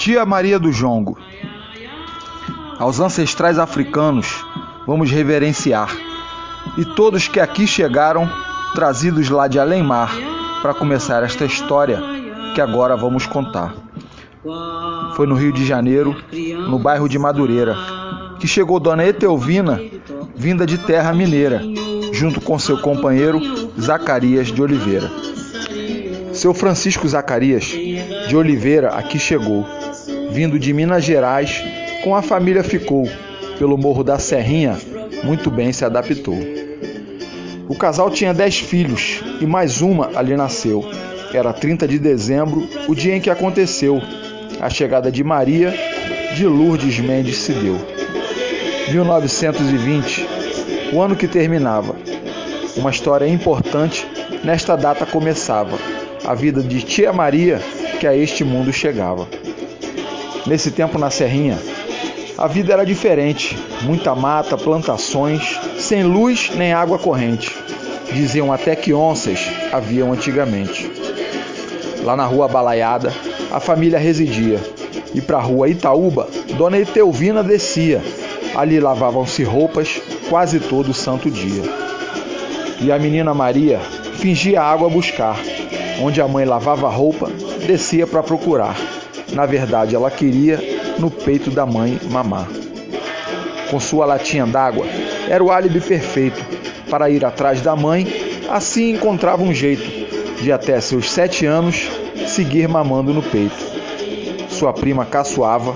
Tia Maria do Jongo. Aos ancestrais africanos vamos reverenciar, e todos que aqui chegaram, trazidos lá de além-mar, para começar esta história que agora vamos contar. Foi no Rio de Janeiro, no bairro de Madureira, que chegou Dona Etelvina, vinda de terra mineira, junto com seu companheiro Zacarias de Oliveira. Seu Francisco Zacarias de Oliveira aqui chegou, vindo de Minas Gerais, com a família ficou, pelo Morro da Serrinha, muito bem se adaptou. O casal tinha dez filhos e mais uma ali nasceu. Era 30 de dezembro, o dia em que aconteceu. A chegada de Maria, de Lourdes Mendes se deu. 1920, o ano que terminava. Uma história importante nesta data começava. A vida de Tia Maria que a este mundo chegava. Nesse tempo na Serrinha, a vida era diferente, muita mata, plantações, sem luz nem água corrente. Diziam até que onças haviam antigamente. Lá na rua Balaiada, a família residia, e para a rua Itaúba, Dona Etelvina descia. Ali lavavam-se roupas quase todo santo dia. E a menina Maria fingia água buscar. Onde a mãe lavava a roupa, descia para procurar. Na verdade, ela queria no peito da mãe mamar. Com sua latinha d'água, era o álibi perfeito para ir atrás da mãe, assim encontrava um jeito de até seus sete anos seguir mamando no peito. Sua prima caçoava,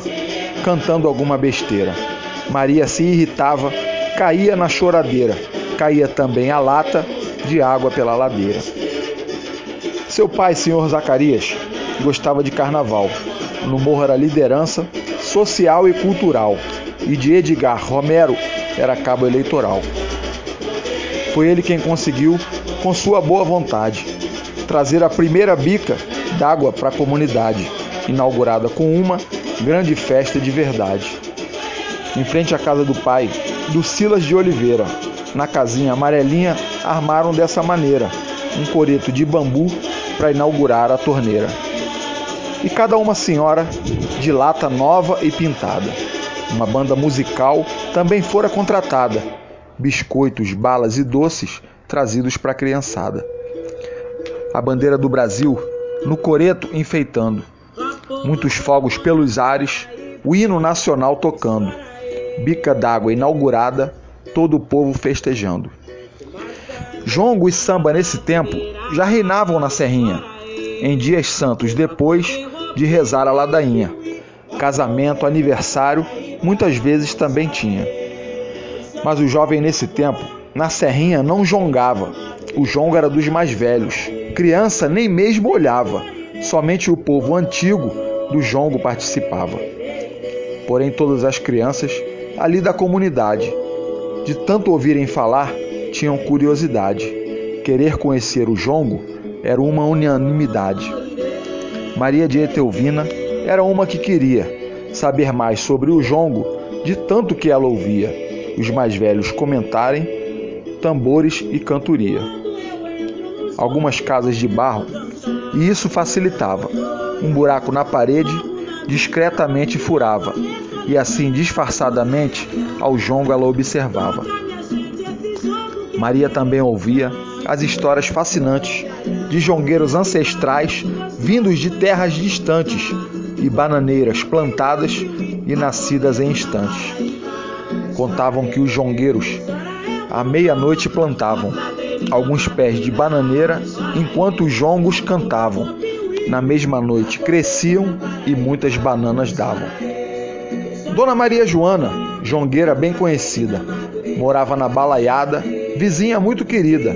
cantando alguma besteira. Maria se irritava, caía na choradeira, caía também a lata de água pela ladeira. Seu pai, senhor Zacarias, gostava de carnaval. No morro era liderança social e cultural, e de Edgar Romero era cabo eleitoral. Foi ele quem conseguiu, com sua boa vontade, trazer a primeira bica d'água para a comunidade, inaugurada com uma grande festa de verdade. Em frente à casa do pai, do Silas de Oliveira, na casinha amarelinha, armaram dessa maneira um coreto de bambu para inaugurar a torneira. E cada uma senhora de lata nova e pintada. Uma banda musical também fora contratada. Biscoitos, balas e doces trazidos para a criançada. A bandeira do Brasil no coreto enfeitando. Muitos fogos pelos ares, o hino nacional tocando. Bica d'água inaugurada, todo o povo festejando. Jongo e samba nesse tempo já reinavam na Serrinha, em dias santos depois de rezar a ladainha. Casamento, aniversário, muitas vezes também tinha. Mas o jovem nesse tempo, na Serrinha, não jongava. O jongo era dos mais velhos. Criança nem mesmo olhava. Somente o povo antigo do jongo participava. Porém, todas as crianças ali da comunidade, de tanto ouvirem falar, tinham curiosidade. Querer conhecer o jongo era uma unanimidade. Maria de Etelvina era uma que queria saber mais sobre o jongo, de tanto que ela ouvia os mais velhos comentarem tambores e cantoria. Algumas casas de barro, e isso facilitava. Um buraco na parede discretamente furava, e assim disfarçadamente ao jongo ela observava. Maria também ouvia as histórias fascinantes de jongueiros ancestrais vindos de terras distantes e bananeiras plantadas e nascidas em instantes. Contavam que os jongueiros à meia-noite plantavam alguns pés de bananeira enquanto os jongos cantavam. Na mesma noite cresciam e muitas bananas davam. Dona Maria Joana, jongueira bem conhecida, morava na Balaiada, vizinha muito querida,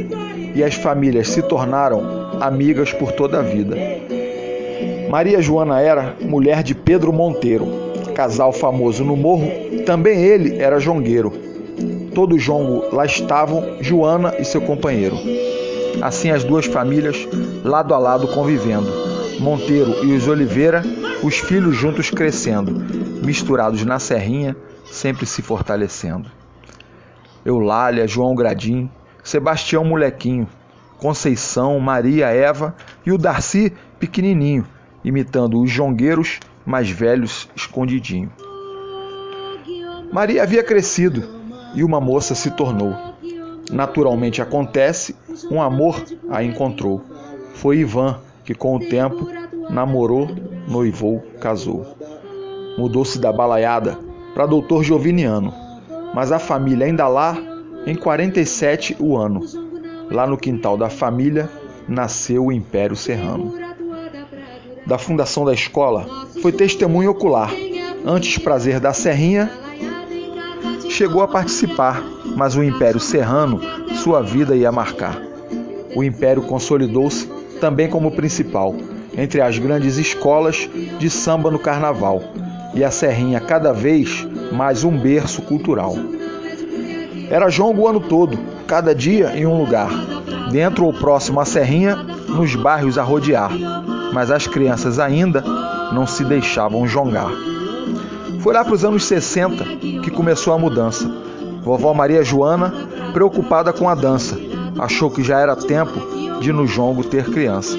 e as famílias se tornaram amigas por toda a vida. Maria Joana era mulher de Pedro Monteiro, casal famoso no morro, também ele era jongueiro. Todo jongo lá estavam Joana e seu companheiro. Assim as duas famílias lado a lado convivendo. Monteiro e os Oliveira, os filhos juntos crescendo, misturados na serrinha, sempre se fortalecendo. Eulália, João Gradim, Sebastião Molequinho, Conceição, Maria, Eva e o Darcy pequenininho, imitando os jongueiros mais velhos escondidinho. Maria havia crescido e uma moça se tornou. Naturalmente acontece, um amor a encontrou. Foi Ivan que, com o tempo, namorou, noivou, casou. Mudou-se da balaiada para doutor Joviniano, mas a família ainda lá, em 47 o ano. Lá no quintal da família nasceu o Império Serrano. Da fundação da escola, foi testemunho ocular. Antes prazer da Serrinha, chegou a participar, mas o Império Serrano sua vida ia marcar. O Império consolidou-se também como principal entre as grandes escolas de samba no carnaval e a Serrinha cada vez mais um berço cultural. Era jongo o ano todo, cada dia em um lugar, dentro ou próximo à Serrinha, nos bairros a rodear, mas as crianças ainda não se deixavam jongar. Foi lá para os anos 60 que começou a mudança. Vovó Maria Joana, preocupada com a dança, achou que já era tempo de no jongo ter criança.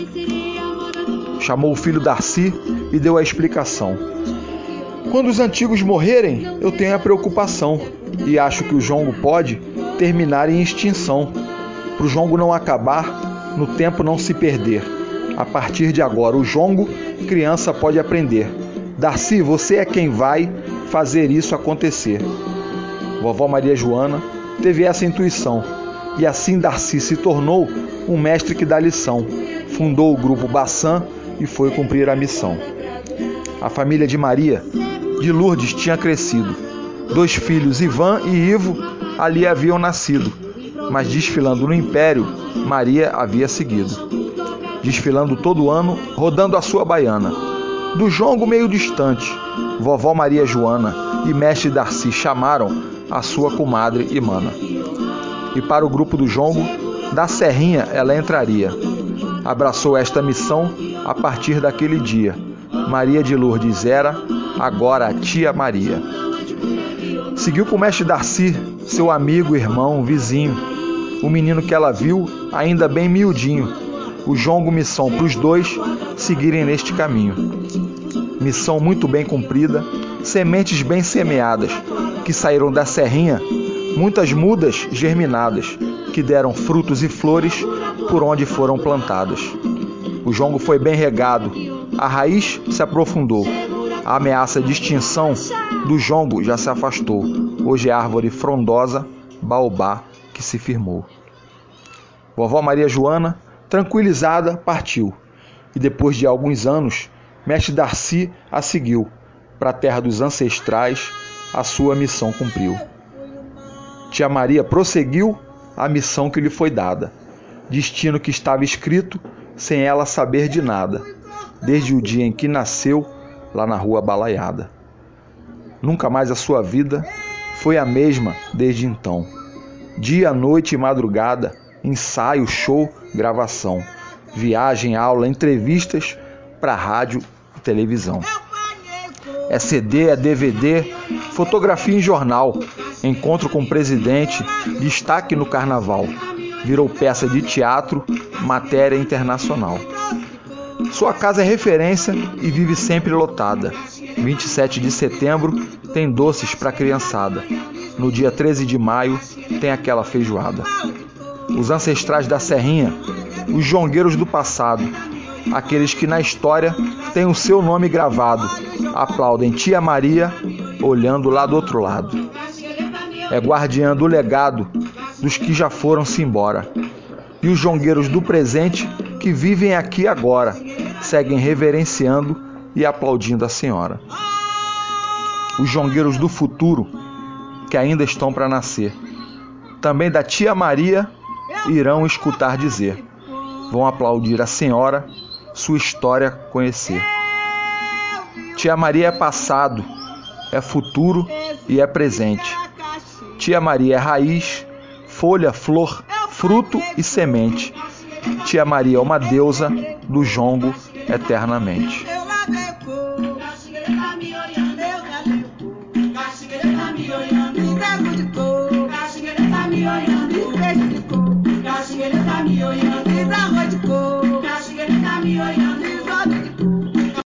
Chamou o filho Darcy e deu a explicação. Quando os antigos morrerem, eu tenho a preocupação e acho que o jongo pode terminar em extinção. Para o jongo não acabar, no tempo não se perder. A partir de agora, o jongo, criança pode aprender Darcy, você é quem vai fazer isso acontecer. Vovó Maria Joana teve essa intuição e assim Darcy se tornou um mestre que dá lição. Fundou o grupo Bassan e foi cumprir a missão. A família de Maria, de Lourdes, tinha crescido. Dois filhos, Ivan e Ivo, ali haviam nascido, mas desfilando no Império, Maria havia seguido. Desfilando todo ano, rodando a sua baiana do jongo meio distante, vovó Maria Joana e mestre Darcy chamaram a sua comadre e mana. E para o grupo do jongo, da Serrinha ela entraria. Abraçou esta missão a partir daquele dia. Maria de Lourdes era agora a tia Maria. Seguiu com o mestre Darcy, seu amigo, irmão, vizinho. O menino que ela viu, ainda bem miudinho. O jongo missão para os dois seguirem neste caminho. Missão muito bem cumprida, sementes bem semeadas, que saíram da serrinha, muitas mudas germinadas, que deram frutos e flores por onde foram plantadas. O jongo foi bem regado, a raiz se aprofundou. A ameaça de extinção do jongo já se afastou. Hoje é árvore frondosa, baobá, que se firmou. Vovó Maria Joana, tranquilizada, partiu e depois de alguns anos, Mestre Darcy a seguiu. Para a terra dos ancestrais, a sua missão cumpriu. Tia Maria prosseguiu a missão que lhe foi dada, destino que estava escrito sem ela saber de nada, desde o dia em que nasceu lá na rua Balaiada. Nunca mais a sua vida foi a mesma desde então. Dia, noite e madrugada, ensaio, show, gravação viagem, aula, entrevistas para rádio e televisão. É CD, é DVD, fotografia em jornal, encontro com o presidente, destaque no carnaval. Virou peça de teatro, matéria internacional. Sua casa é referência e vive sempre lotada. 27 de setembro tem doces para criançada. No dia 13 de maio tem aquela feijoada. Os ancestrais da Serrinha os jongueiros do passado, aqueles que na história têm o seu nome gravado, aplaudem Tia Maria olhando lá do outro lado. É guardiã do legado dos que já foram-se embora. E os jongueiros do presente que vivem aqui agora seguem reverenciando e aplaudindo a senhora. Os jongueiros do futuro que ainda estão para nascer. Também da tia Maria irão escutar dizer: vão aplaudir a senhora, sua história conhecer. Tia Maria é passado, é futuro e é presente. Tia Maria é raiz, folha, flor, fruto e semente. Tia Maria é uma deusa do jongo eternamente. Tá me olhando,